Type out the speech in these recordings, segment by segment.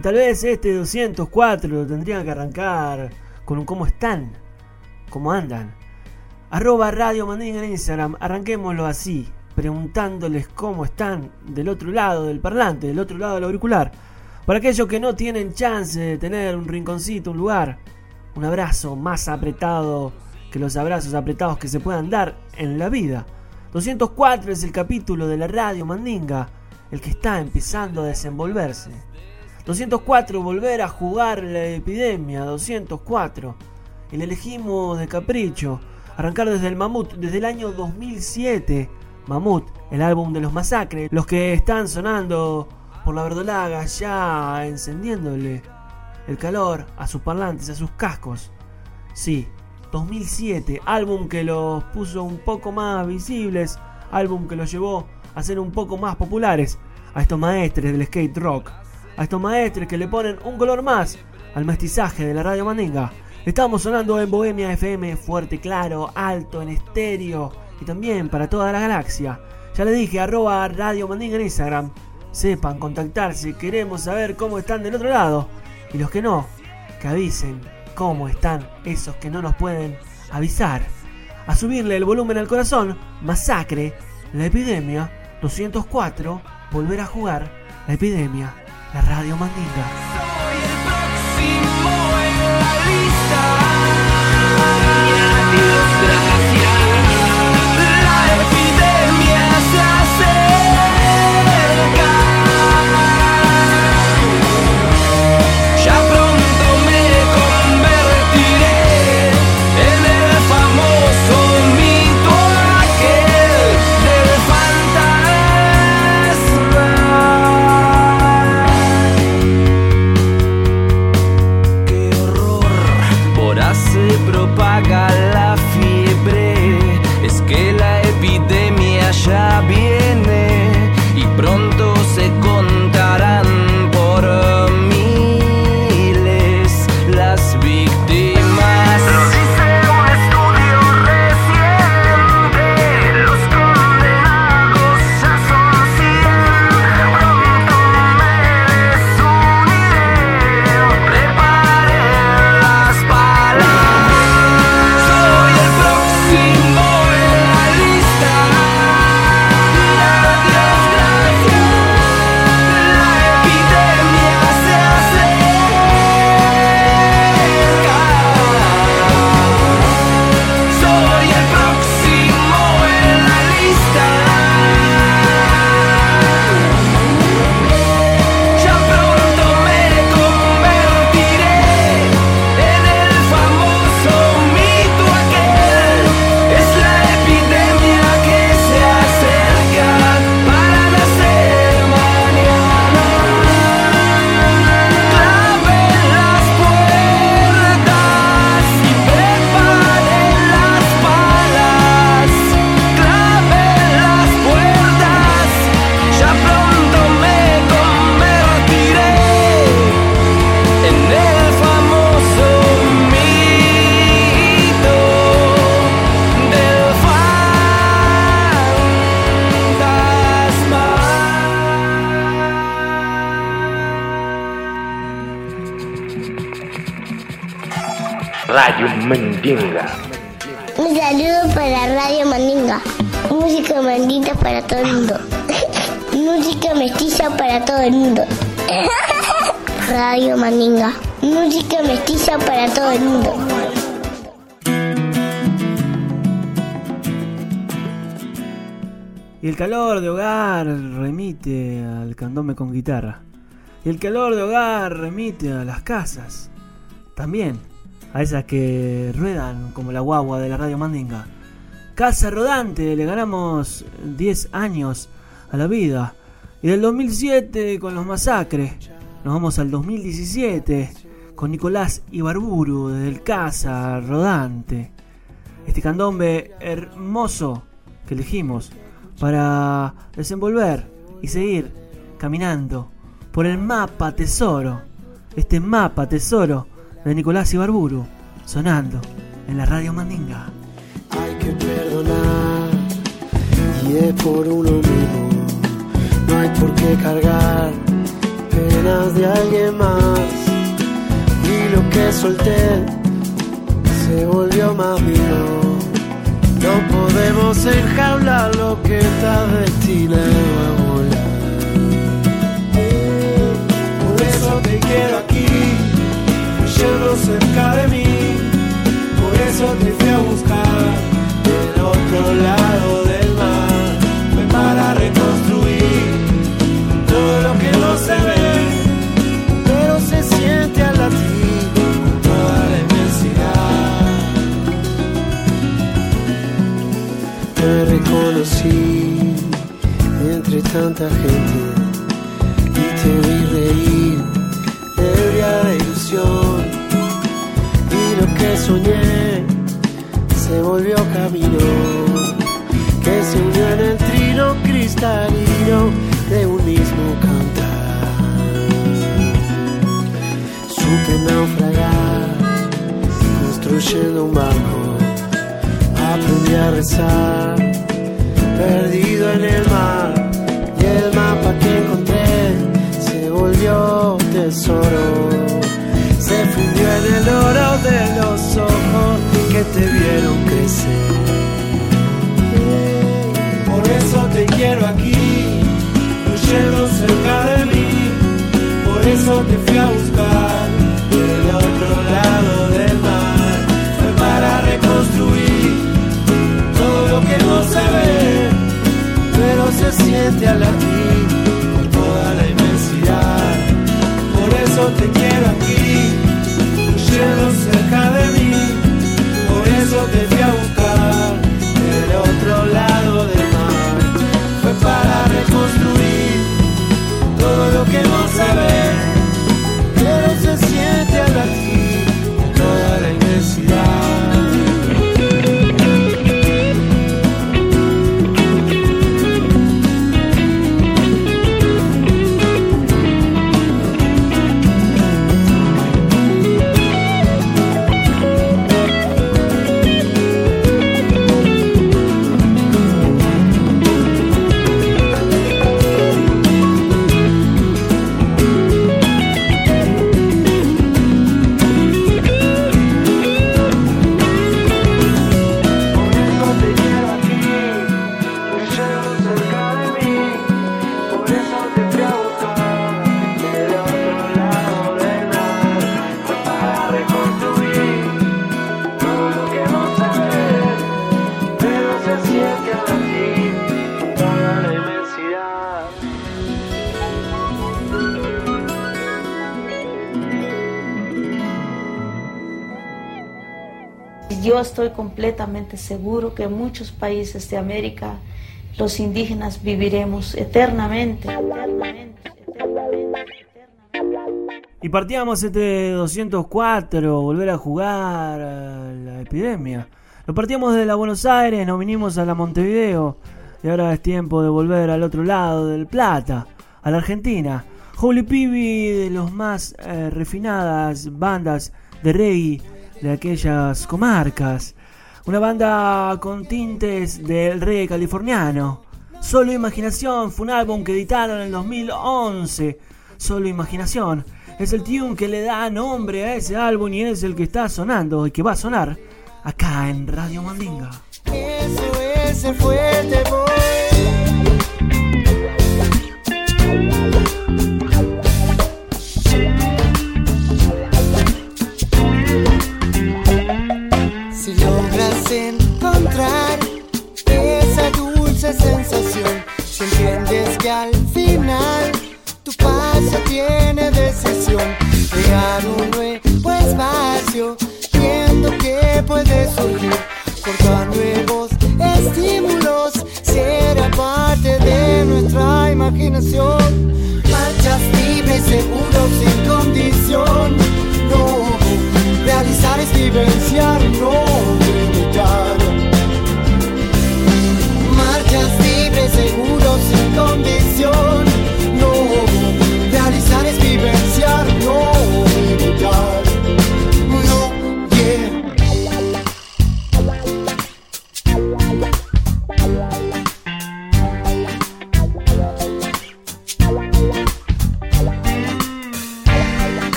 Y tal vez este 204 lo tendrían que arrancar con un cómo están, cómo andan. Arroba Radio Mandinga en Instagram, arranquémoslo así, preguntándoles cómo están del otro lado del parlante, del otro lado del auricular. Para aquellos que no tienen chance de tener un rinconcito, un lugar, un abrazo más apretado que los abrazos apretados que se puedan dar en la vida. 204 es el capítulo de la Radio Mandinga, el que está empezando a desenvolverse. 204, volver a jugar la epidemia. 204, el elegimos de capricho. Arrancar desde el Mamut, desde el año 2007. Mamut, el álbum de los masacres. Los que están sonando por la verdolaga, ya encendiéndole el calor a sus parlantes, a sus cascos. Sí, 2007, álbum que los puso un poco más visibles, álbum que los llevó a ser un poco más populares a estos maestres del skate rock, a estos maestres que le ponen un color más al mestizaje de la radio Mandinga. Estamos sonando en Bohemia FM, fuerte, claro, alto, en estéreo y también para toda la galaxia. Ya les dije, arroba Radio Mandinga en Instagram. Sepan contactarse, queremos saber cómo están del otro lado. Y los que no, que avisen cómo están esos que no nos pueden avisar. A subirle el volumen al corazón, masacre, la epidemia, 204, volver a jugar, la epidemia, la radio mandinga. Soy el próximo en la lista. Mandinga. Un saludo para Radio Mandinga. Música mandita para todo el mundo. Música mestiza para todo el mundo. Radio Mandinga. Música mestiza para todo el mundo. Y el calor de hogar remite al candombe con guitarra. Y el calor de hogar remite a las casas. También a esas que ruedan como la guagua de la radio Mandinga. Casa Rodante, le ganamos 10 años a la vida. Y del 2007 con los masacres, nos vamos al 2017 con Nicolás Ibarburu desde el Casa Rodante. Este candombe hermoso que elegimos para desenvolver y seguir caminando por el mapa tesoro, este mapa tesoro de Nicolás Ibarburu, sonando en la radio Mandinga. Hay que perdonar y es por uno mismo, no hay por qué cargar penas de alguien más y lo que solté se volvió más mío. No podemos enjaular lo que está destinado a volar. Por eso te quiero aquí, cerca de mí. Por eso te fui a buscar del otro lado del mar. Fue para reconstruir todo lo que no se ve, pero se siente al latir con toda la inmensidad. Te reconocí entre tanta gente cristalino de un mismo cantar. Supe naufragar, construyendo un barco. Aprendí a rezar, perdido en el mar, y el mapa que encontré se volvió tesoro, se fundió en el oro de los ojos que te vieron quiero aquí, huyendo cerca de mí, por eso te fui a buscar del otro lado del mar, fue para reconstruir todo lo que no se ve, pero se siente al latir estoy completamente seguro que en muchos países de América los indígenas viviremos eternamente. Y partíamos este 204, volver a jugar a la epidemia. Lo partíamos de la Buenos Aires, nos vinimos a la Montevideo y ahora es tiempo de volver al otro lado del Plata, a la Argentina. Holy Pibi de los más eh, refinadas bandas de reggae de aquellas comarcas. Una banda con tintes del reggae californiano. Solo Imaginación fue un álbum que editaron en el 2011. solo imaginación. Es el tune que le da nombre a ese álbum y es el que está sonando y que va a sonar acá en Radio Mandinga.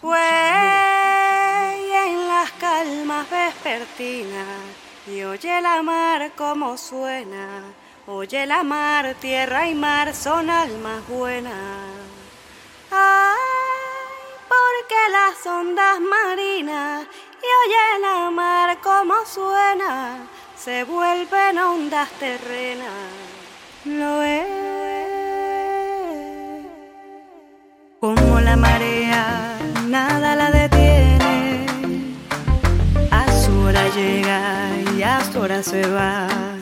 Fue en las calmas vespertinas y oye la mar como suena. Oye la mar, tierra y mar son almas buenas. Ay, porque las ondas marinas y oye la mar como suena, se vuelven ondas terrenas. Lo es como marea, nada la detiene. A su hora llega y a su hora se va.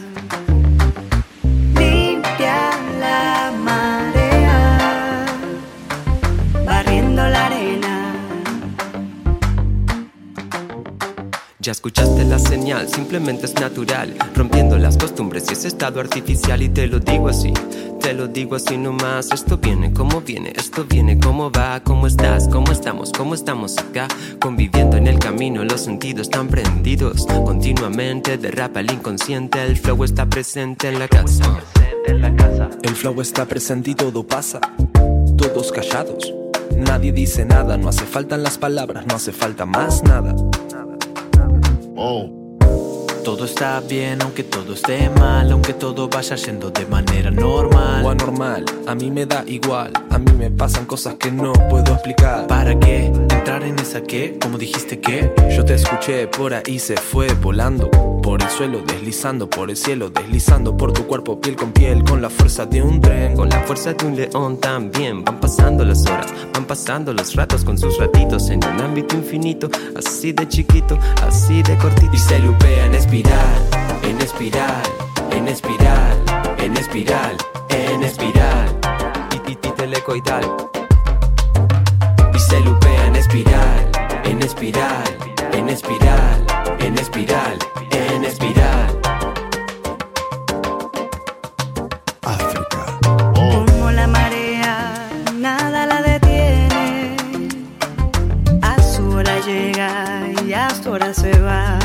Ya escuchaste la señal, simplemente es natural, rompiendo las costumbres y ese estado artificial y te lo digo así, te lo digo así nomás, esto viene como viene, esto viene como va, cómo estás, cómo estamos, cómo estamos acá, conviviendo en el camino, los sentidos están prendidos, continuamente derrapa el inconsciente, el flow está presente en la casa. El flow está presente y todo pasa, todos callados. Nadie dice nada, no hace falta las palabras, no hace falta más nada. Todo está bien, aunque todo esté mal, aunque todo vaya yendo de manera normal. O anormal, a mí me da igual, a mí me pasan cosas que no puedo explicar. ¿Para qué? ¿Entrar en esa qué? ¿Cómo dijiste qué? Yo te escuché, por ahí se fue volando. Por el suelo deslizando, por el cielo deslizando, por tu cuerpo piel con piel, con la fuerza de un tren. Con la fuerza de un león también van pasando las horas, van pasando los ratos con sus ratitos en un ámbito infinito, así de chiquito, así de cortito. Y se lupea en espiral, en espiral, en espiral, en espiral, en espiral. Y, telecoidal. Y se lupea en espiral, en espiral, en espiral, en espiral, en espiral. Como la marea, nada la detiene. A su hora llega y a su hora se va.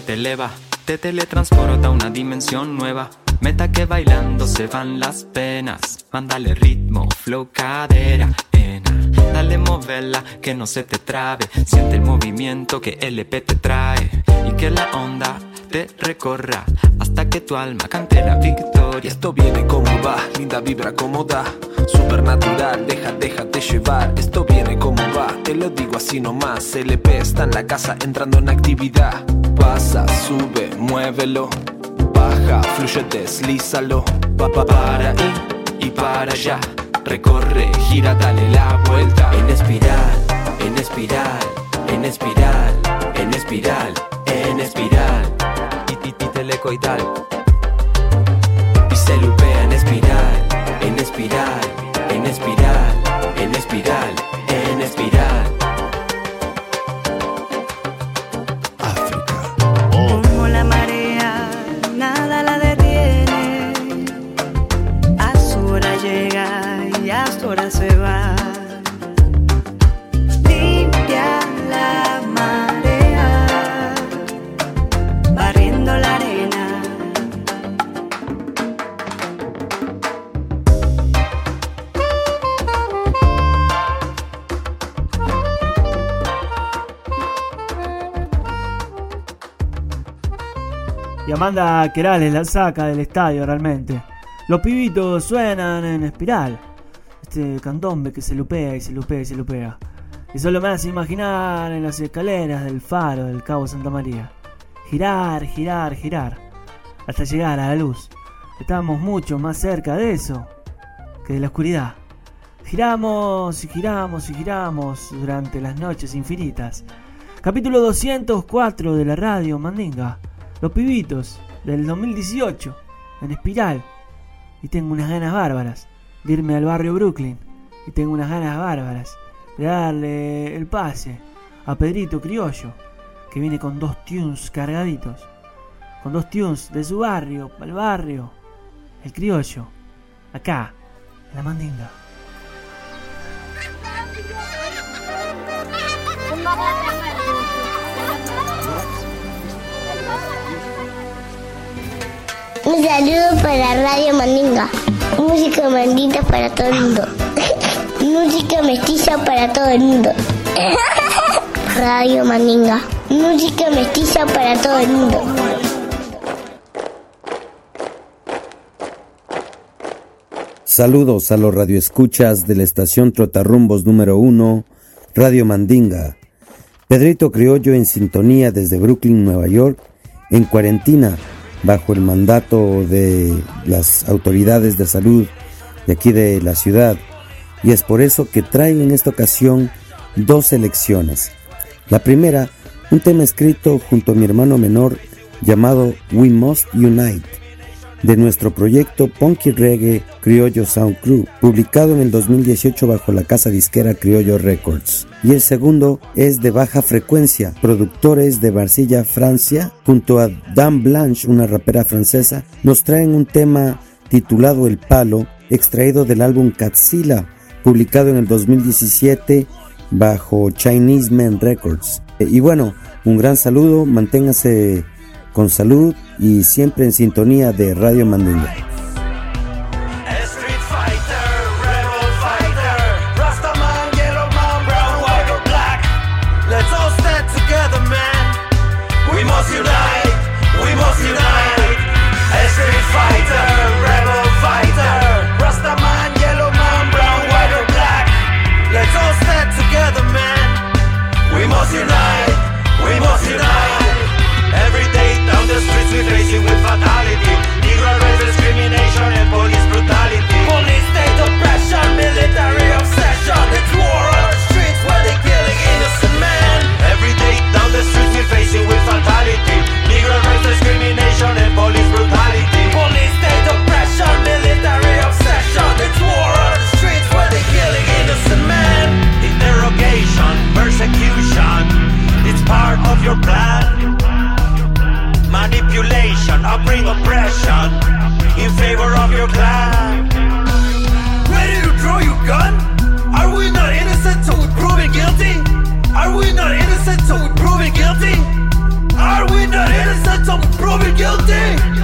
Te eleva, te teletransporta a una dimensión nueva. Meta que bailando se van las penas. Mándale ritmo, flow, cadera, ena. Dale moverla, que no se te trabe. Siente el movimiento que LP te trae. Y que la onda te recorra hasta que tu alma cante la victoria. Esto viene como va, linda vibra como da. Supernatural, deja, déjate llevar. Esto viene como va, te lo digo así nomás. LP está en la casa entrando en actividad. Pasa, sube, muévelo. Baja, fluye, deslízalo. Pa, pa, para ahí y para allá. Recorre, gira, dale la vuelta. En espiral, en espiral, en espiral, en espiral, en espiral. Y, telecoidal. Y se lupea en espiral, en espiral, en espiral, en espiral, en espiral. Y Amanda Querales la saca del estadio realmente. Los pibitos suenan en espiral. Este candombe que se lupea y se lupea y se lupea. Y solo me hace imaginar en las escaleras del faro del Cabo Santa María. Girar, girar, girar. Hasta llegar a la luz. Estamos mucho más cerca de eso que de la oscuridad. Giramos y giramos y giramos durante las noches infinitas. Capítulo 204 de la radio Mandinga. Los pibitos del 2018 en espiral. Y tengo unas ganas bárbaras de irme al barrio Brooklyn. Y tengo unas ganas bárbaras de darle el pase a Pedrito Criollo, que viene con dos tunes cargaditos. Con dos tunes de su barrio, al barrio. El criollo. Acá, en la mandinga. Un saludo para Radio Mandinga. Música mandita para todo el mundo. Música mestiza para todo el mundo. Radio Mandinga. Música mestiza para todo el mundo. Saludos a los radioescuchas de la estación Trotarrumbos número 1, Radio Mandinga. Pedrito Criollo en sintonía desde Brooklyn, Nueva York, en cuarentena bajo el mandato de las autoridades de salud de aquí de la ciudad. Y es por eso que traigo en esta ocasión dos selecciones. La primera, un tema escrito junto a mi hermano menor llamado We Must Unite, de nuestro proyecto Punky Reggae Criollo Sound Crew, publicado en el 2018 bajo la casa disquera Criollo Records. Y el segundo es de baja frecuencia, productores de Marsella, Francia, junto a Dan Blanche, una rapera francesa, nos traen un tema titulado El Palo, extraído del álbum Catzilla, publicado en el 2017 bajo Chinese Man Records. Y bueno, un gran saludo, manténgase con salud y siempre en sintonía de Radio Mandinga. guilty.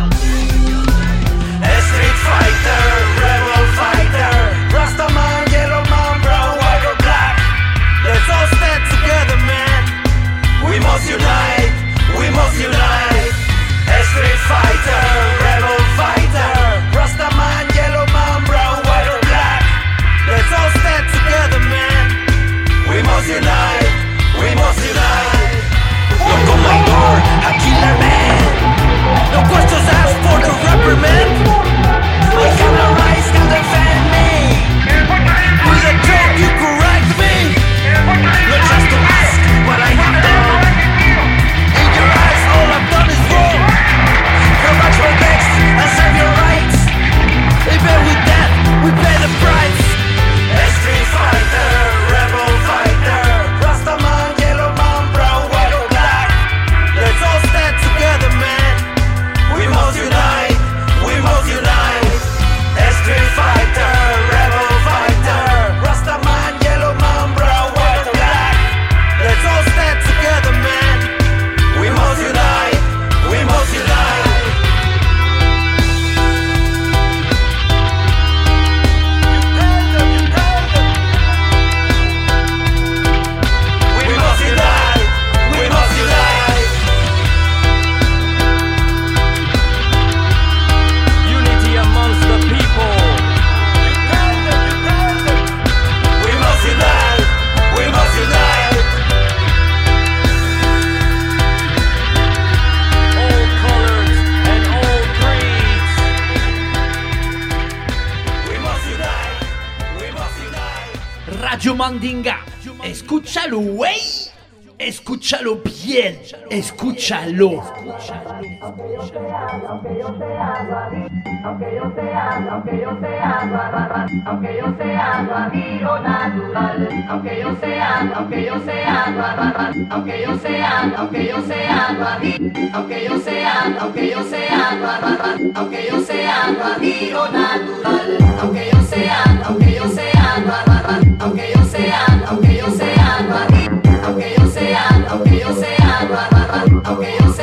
escúchalo. aunque yo sea, aunque yo sea, aunque yo sea, aunque yo sea, aunque yo sea. I'm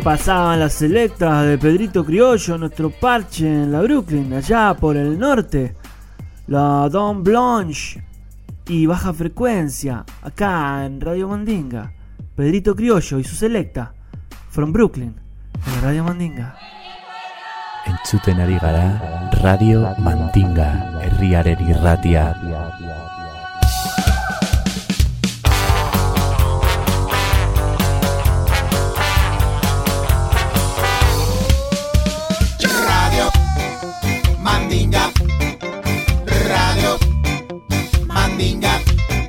pasaban las selectas de Pedrito Criollo, nuestro parche en la Brooklyn, allá por el norte. La Don Blanche y Baja Frecuencia, acá en Radio Mandinga. Pedrito Criollo y su selecta, from Brooklyn, en Radio Mandinga. Entzuten ari gara Radio Mandinga herriaren irratia.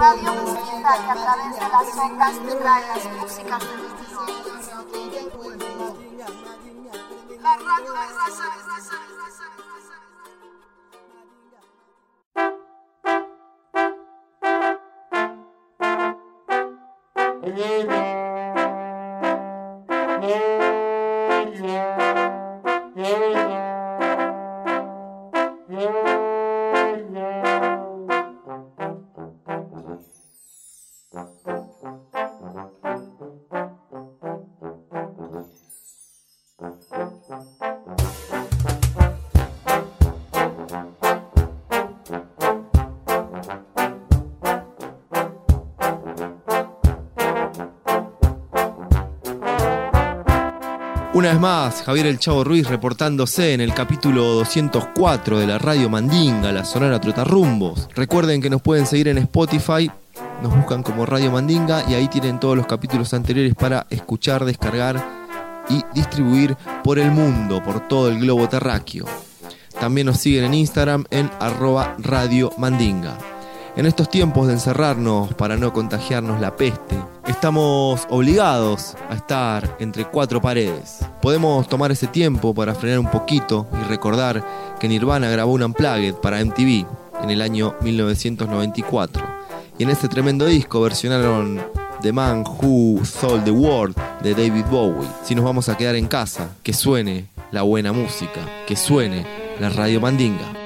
Radio Mezquita que a través de las ondas te trae las músicas del mundo. La radio de raza. Una vez más, Javier El Chavo Ruiz reportándose en el capítulo 204 de la Radio Mandinga, la Sonora Trotarrumbos. Recuerden que nos pueden seguir en Spotify, nos buscan como Radio Mandinga y ahí tienen todos los capítulos anteriores para escuchar, descargar y distribuir por el mundo, por todo el globo terráqueo. También nos siguen en Instagram en arroba Radio Mandinga. En estos tiempos de encerrarnos para no contagiarnos la peste, estamos obligados a estar entre cuatro paredes. Podemos tomar ese tiempo para frenar un poquito y recordar que Nirvana grabó un Unplugged para MTV en el año 1994. Y en este tremendo disco versionaron The Man Who Sold the World de David Bowie. Si nos vamos a quedar en casa, que suene la buena música, que suene la radio mandinga.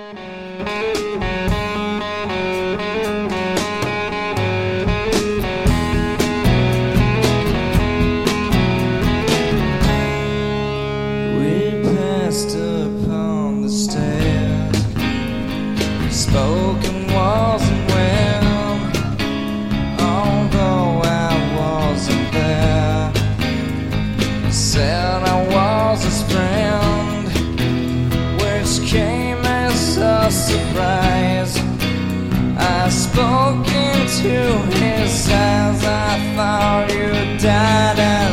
I spoke into his eyes, I thought you died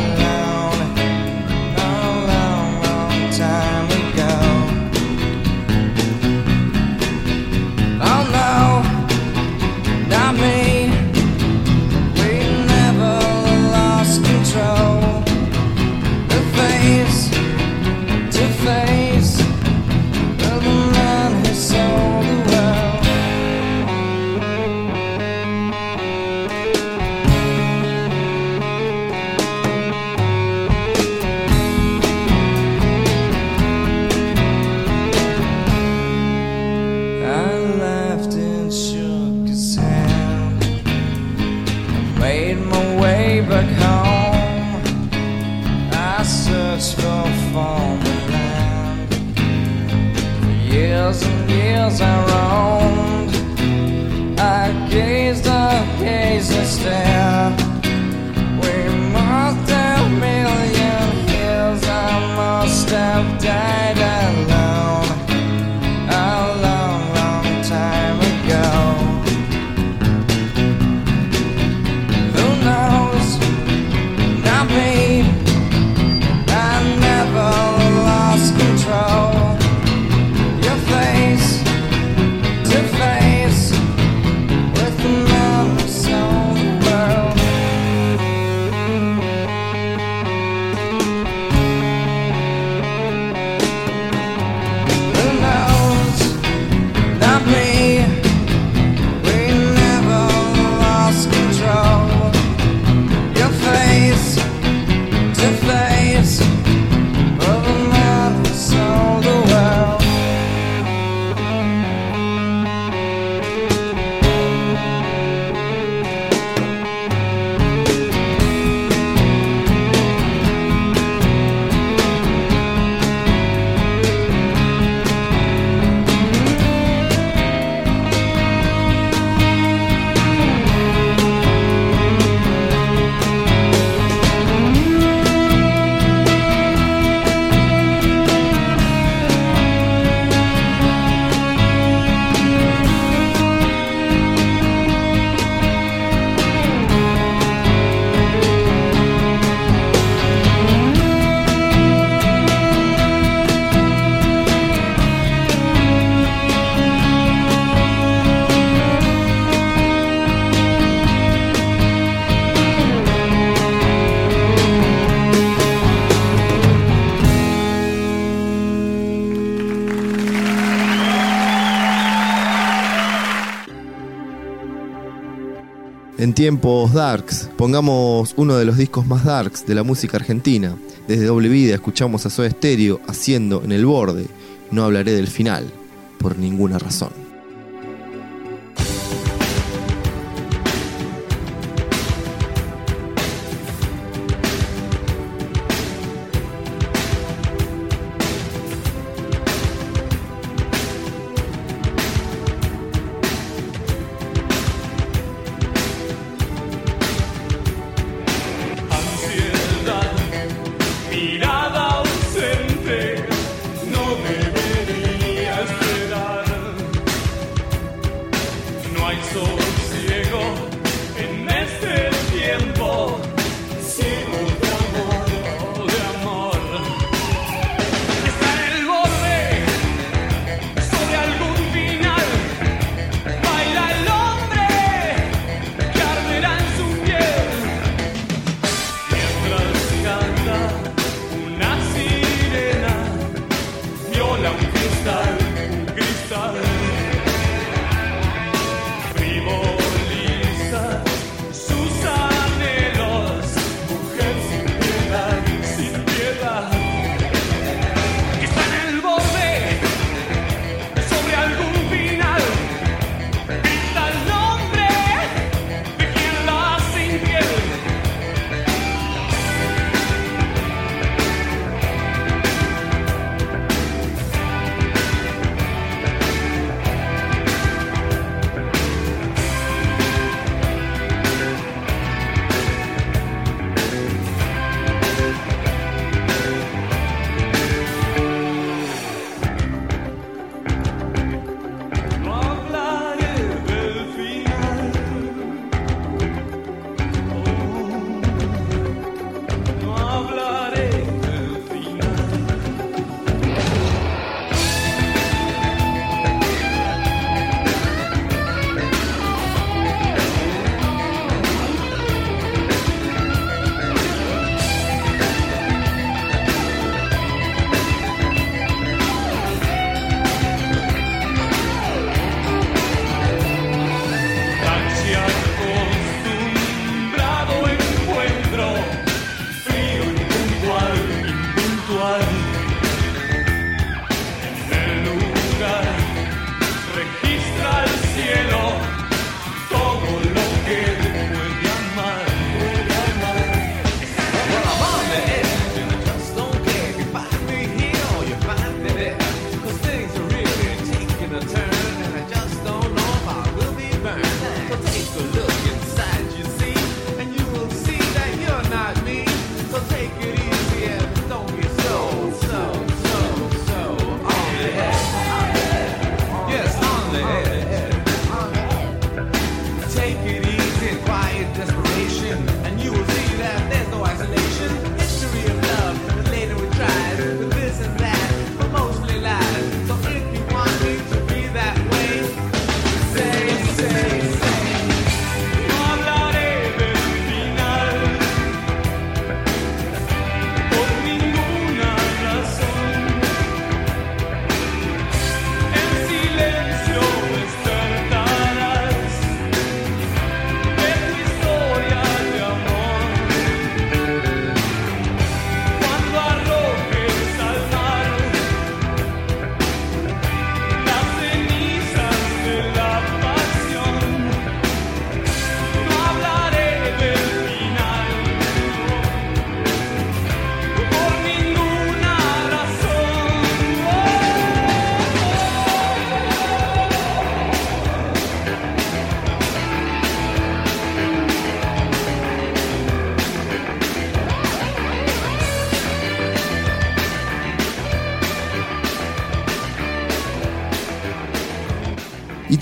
en tiempos darks, pongamos uno de los discos más darks de la música argentina. Desde Doble Vida escuchamos a Soda Stereo haciendo en el borde. No hablaré del final, por ninguna razón.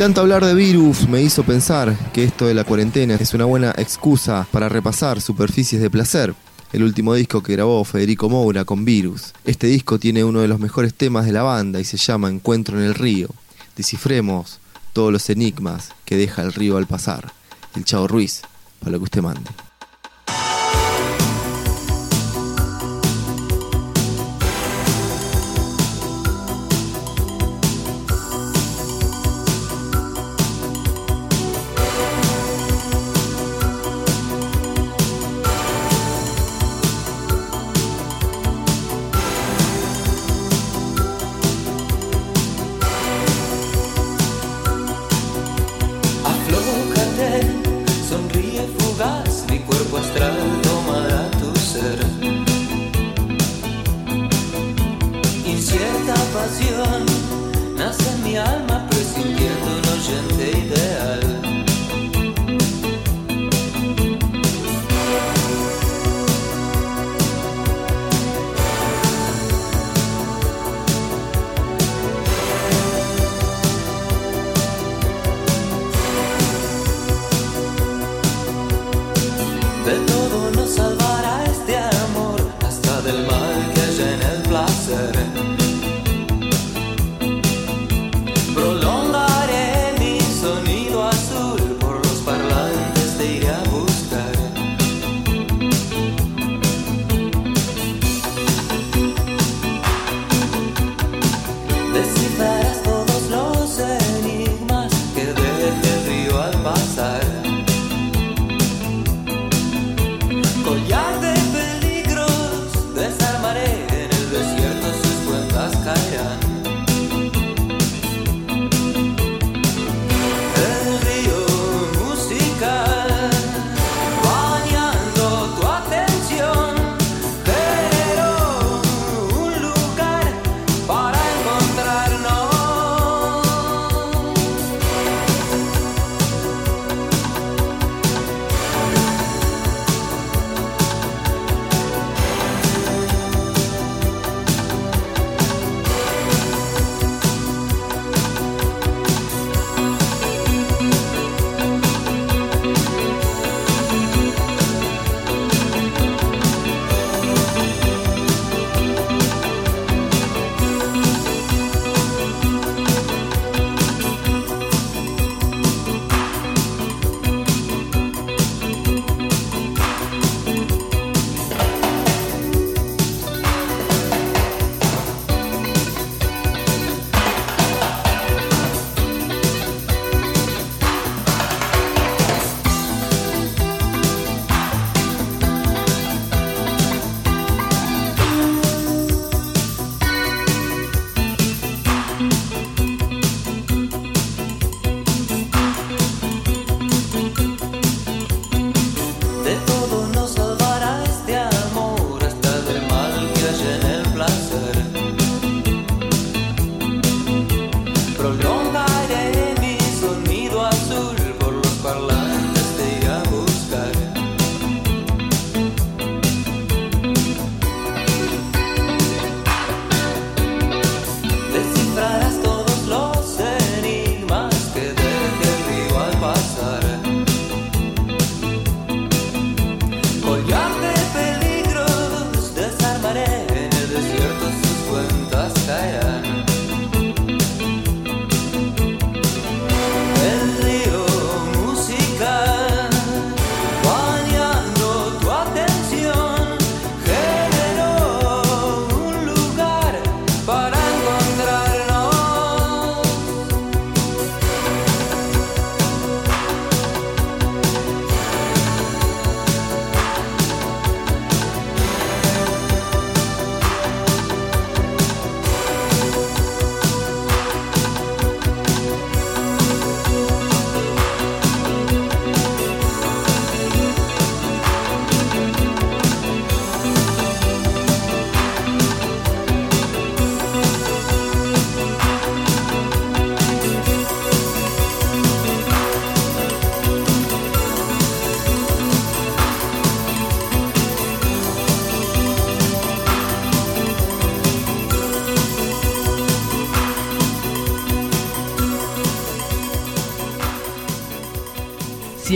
tanto hablar de virus me hizo pensar que esto de la cuarentena es una buena excusa para repasar superficies de placer, el último disco que grabó Federico Moura con Virus. Este disco tiene uno de los mejores temas de la banda y se llama Encuentro en el río. Descifremos todos los enigmas que deja el río al pasar. El Chao Ruiz, para lo que usted mande.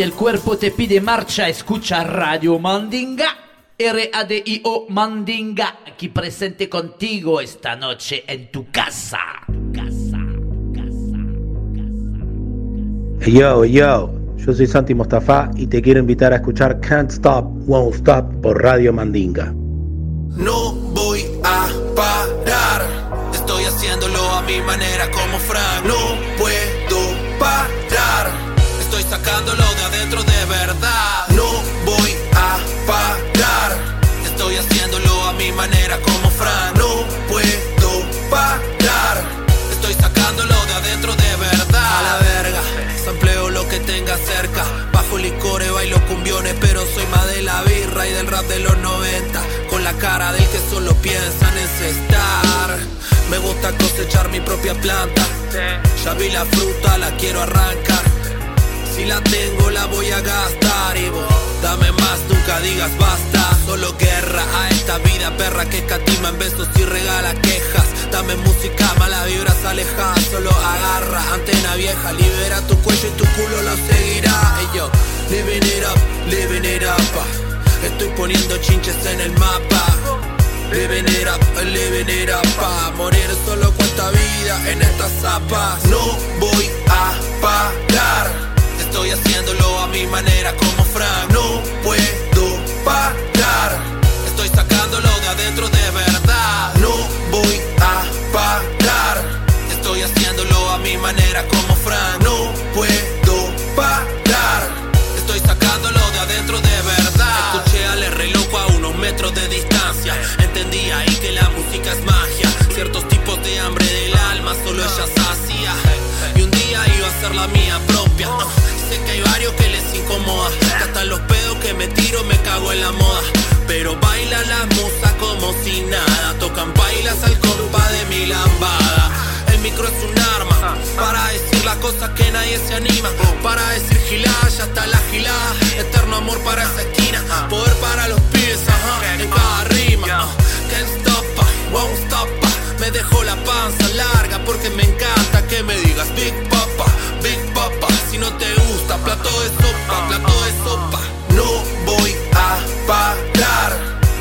El cuerpo te pide marcha, escucha Radio Mandinga. R-A-D-I-O Mandinga, aquí presente contigo esta noche en tu casa. Yo, yo, yo soy Santi Mostafa y te quiero invitar a escuchar Can't Stop, Won't Stop por Radio Mandinga. No voy a parar. Estoy haciéndolo a mi manera como Frank. No puedo parar. Sacándolo de adentro de verdad. No voy a parar. Estoy haciéndolo a mi manera como Frank. No puedo parar. Estoy sacándolo de adentro de verdad. A la verga. Sampleo lo que tenga cerca. Bajo licores, bailo cumbiones, pero soy más de la birra y del rap de los 90. Con la cara del que solo piensa en encestar. Me gusta cosechar mi propia planta. Ya vi la fruta, la quiero arrancar. Si la tengo, la voy a gastar. Y vos, dame más, nunca digas basta. Solo guerra a esta vida perra que escatima en besos y regala quejas. Dame música, mala vibras aleja. Solo agarra, antena vieja. Libera tu cuello y tu culo lo seguirá. Y yo, living it up, living it up. ah. Estoy poniendo chinches en el mapa. Living it up, living it up pa' Morir solo cuesta vida en estas zapas No voy a parar Estoy haciéndolo a mi manera como Frank. No puedo parar. Estoy sacándolo de adentro de verdad. No voy a parar. Estoy haciéndolo a mi manera como Frank. No puedo parar. Estoy sacándolo de adentro de verdad. Escuché al re loco a unos metros de distancia. Entendí ahí que la música es magia. Ciertos tipos de hambre del alma solo ella sacia. Y un día iba a ser la mía propia Que hay varios que les incomoda Que hasta los pedos que me tiro me cago en la moda Pero baila la musa como si nada Tocan bailas al compa de mi lambada el micro es un arma para decir las cosas que nadie se anima. Para decir gilada, ya está la gilada. Eterno amor para esa esquina. Poder para los pibes, ajá, en cada rima. Can't stop, won't stop. Me dejó la panza larga porque me encanta que me digas Big Papa, Big Papa. Si no te gusta, plato de sopa, plato de sopa. No voy a parar.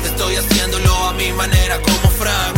Estoy haciéndolo a mi manera como Frank.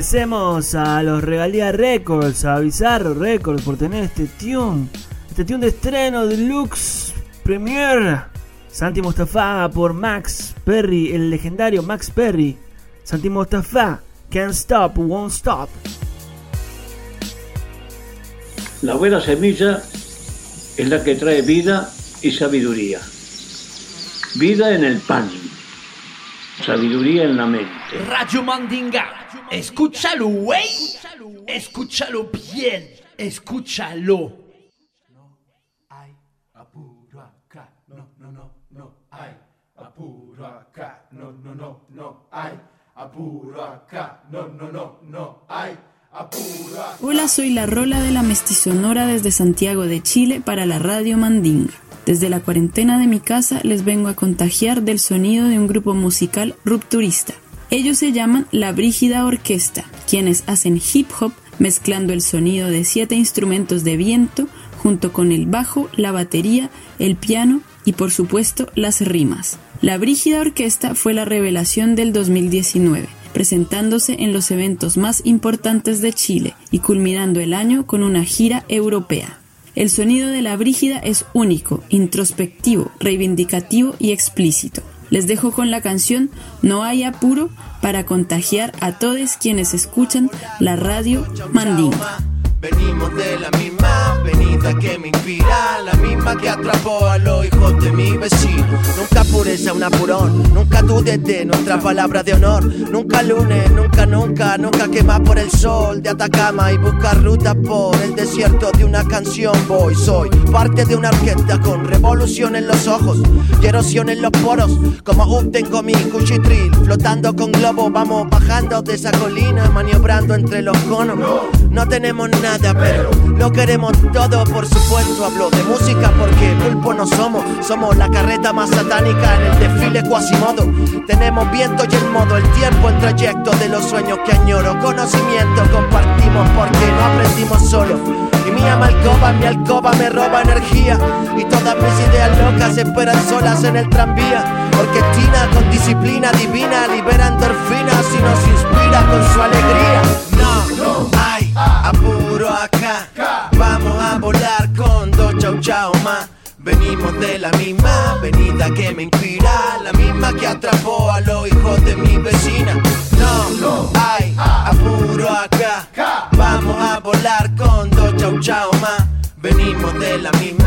Agradecemos a los Regalía Records, a Bizarro Records por tener este tune. Este tune de estreno deluxe premier. Santi Mustafa por Max Perry, el legendario Max Perry. Santi Mustafa, Can't Stop, Won't Stop. La buena semilla es la que trae vida y sabiduría. Vida en el pan, sabiduría en la mente. Radio Mandinga. Escúchalo, güey. Escúchalo bien. Escúchalo. Apuro acá, no, no, no, no hay. Apuro acá, no, no, no, no hay. Apuro acá, no, no, no, no hay. Apuro acá. Hola, soy la Rola de la Mestizonora desde Santiago de Chile para la Radio Mandinga. Desde la cuarentena de mi casa les vengo a contagiar del sonido de un grupo musical rupturista. Ellos se llaman La Brígida Orquesta, quienes hacen hip hop mezclando el sonido de siete instrumentos de viento junto con el bajo, la batería, el piano y por supuesto las rimas. La Brígida Orquesta fue la revelación del 2019 presentándose en los eventos más importantes de Chile y culminando el año con una gira europea. El sonido de la Brígida es único, introspectivo, reivindicativo y explícito. Les dejo con la canción No hay apuro para contagiar a todos quienes escuchan la radio Mandinga. Venimos de la misma avenida que me inspira, la misma que atrapó a los hijos de mi vecino. Nunca pureza, un apurón, nunca dudes de nuestra palabra de honor. Nunca lunes, nunca, nunca, nunca quema por el sol de Atacama y busca ruta por el desierto de una canción. Voy, soy parte de una orquesta con revolución en los ojos y erosión en los poros. Como un tengo mi cuchitril, flotando con globo, vamos bajando de esa colina, maniobrando entre los conos. No tenemos nada nada, pero lo queremos todo, por supuesto. Hablo de música porque pulpo no somos. Somos la carreta más satánica en el desfile Quasimodo. Tenemos viento y el modo, el tiempo en trayecto de los sueños que añoro. Conocimiento compartimos porque no aprendimos solo. Y mi alcoba, mi alcoba me roba energía. Y todas mis ideas locas esperan solas en el tranvía. Orquestina con disciplina divina, libera endorfinas y nos inspira con su alegría. No, no apuro acá. Vamos a volar con dos chau chau más. Venimos de la misma avenida que me inspira, la misma que atrapó a los hijos de mi vecina. No, no hay apuro acá. Vamos a volar con dos chau chau más. Venimos de la misma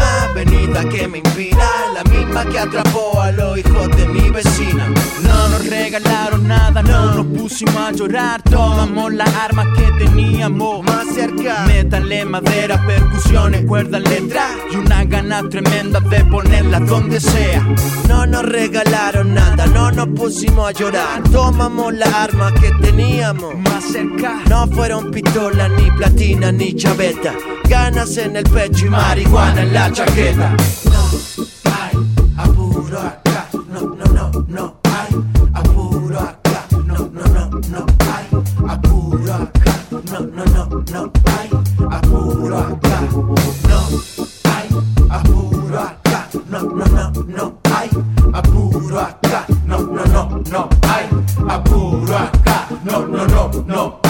avenida que me inspira, la misma que atrapó a los hijos de mi vecina. No nos regalaron nada, no nos pusimos a llorar. Tomamos las armas que teníamos más cerca. Métanle madera, percusiones, cuerdas, letras y una gana tremenda de ponerlas donde sea. No nos regalaron nada, no nos pusimos a llorar. Tomamos las armas que teníamos más cerca. No fueron pistolas, ni platina, ni chaveta. Ganas en el pecho y marihuana en la chaqueta. No hay apuro acá, no, no, no, no hay apuro acá, no, no, no, no hay apuro acá, no, no, no, no hay apuro acá, no hay apuro acá, no, no, no, no hay apuro acá, no, no, no, no hay apuro acá, no, no, no, no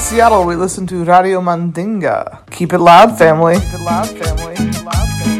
Seattle, we listen to Radio Mandinga. Keep it loud, family. Keep it loud, family. En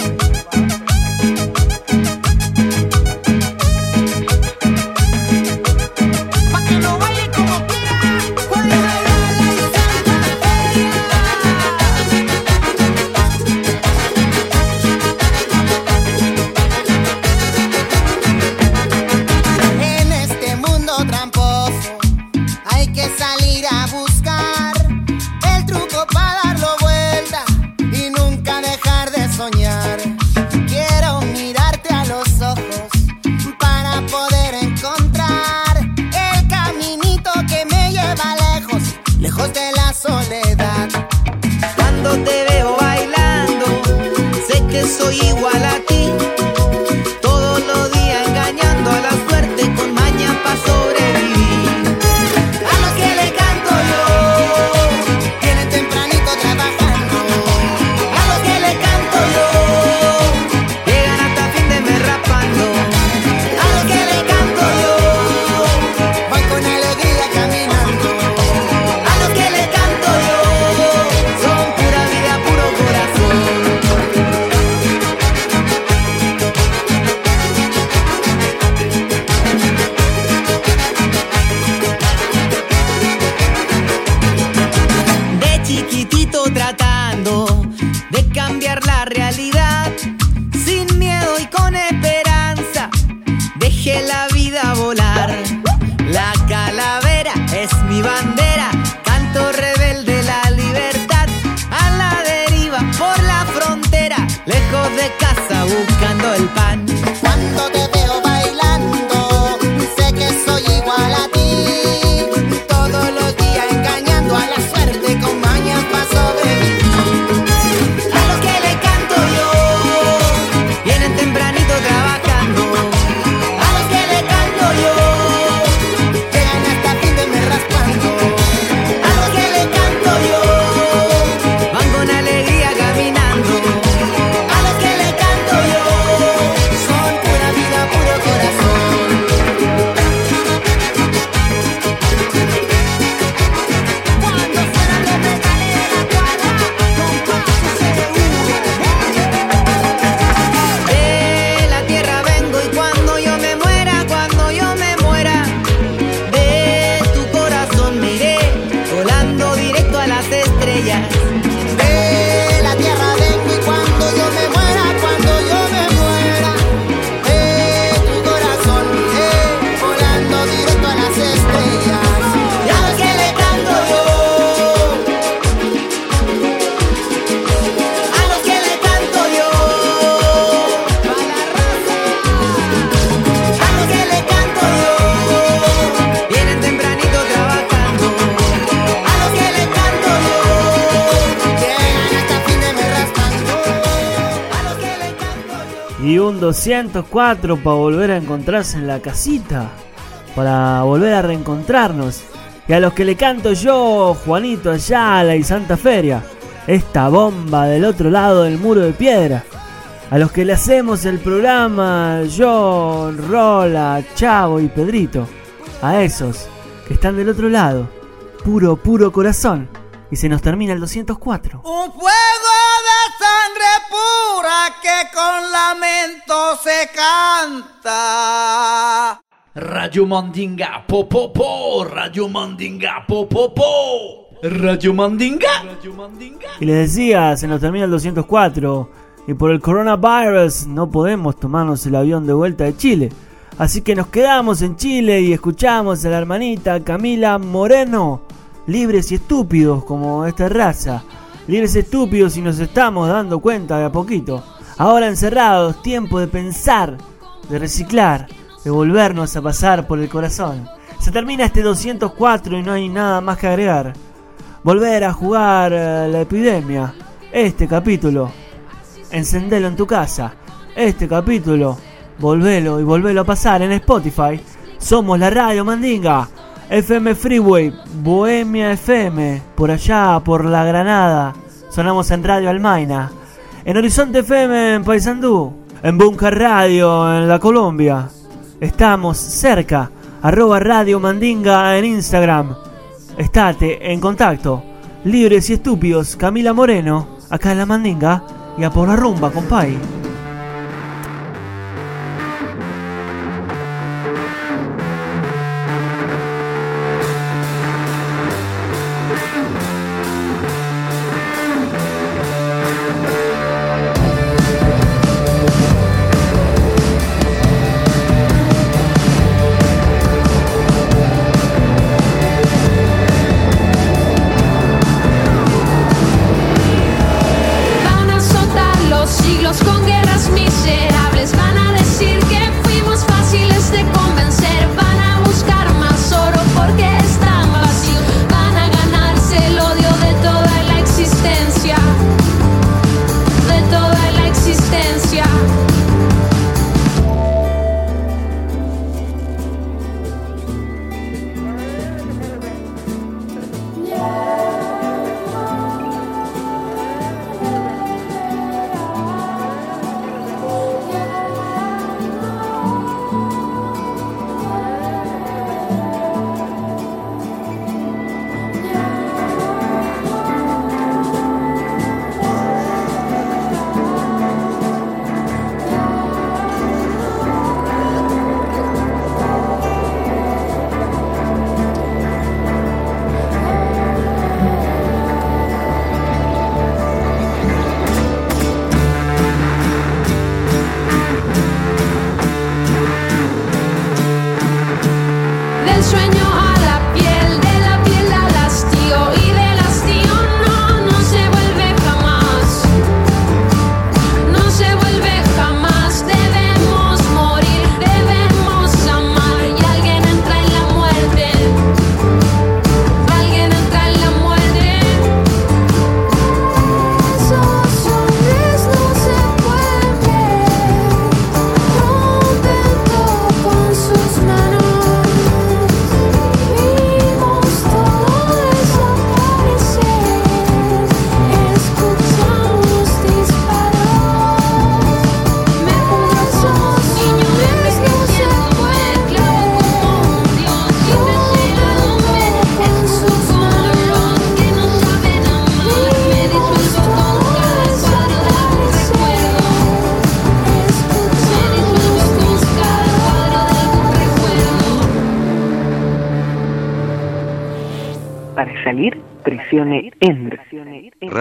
204 para volver a encontrarse en la casita, para volver a reencontrarnos. Y a los que le canto yo, Juanito Ayala y Santa Feria, esta bomba del otro lado del muro de piedra. A los que le hacemos el programa, yo, Rola, Chavo y Pedrito. A esos que están del otro lado, puro, puro corazón. Y se nos termina el 204. Un canta. Radio Mandinga, po po po, Radio Mandinga, po po po, Radio Mandinga. Y les decía, se nos termina el 204 y por el coronavirus no podemos tomarnos el avión de vuelta de Chile. Así que nos quedamos en Chile y escuchamos a la hermanita Camila Moreno, libres y estúpidos como esta raza. Libres y estúpidos y nos estamos dando cuenta de a poquito. Ahora encerrados, tiempo de pensar, de reciclar, de volvernos a pasar por el corazón. Se termina este 204 y no hay nada más que agregar. Volver a jugar eh, la epidemia. Este capítulo encendelo en tu casa. Este capítulo, volvelo y volvelo a pasar en Spotify. Somos la Radio Mandinga, FM Freeway, Bohemia FM, por allá, por la Granada. Sonamos en Radio Almaina, en Horizonte FM en Paysandú, en Bunker Radio en la Colombia. Estamos cerca, arroba Radio Mandinga en Instagram. Estate en contacto. Libres y estúpidos, Camila Moreno, acá en la Mandinga y a por la rumba, compay.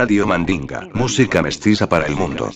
Radio Mandinga, música mestiza para el mundo.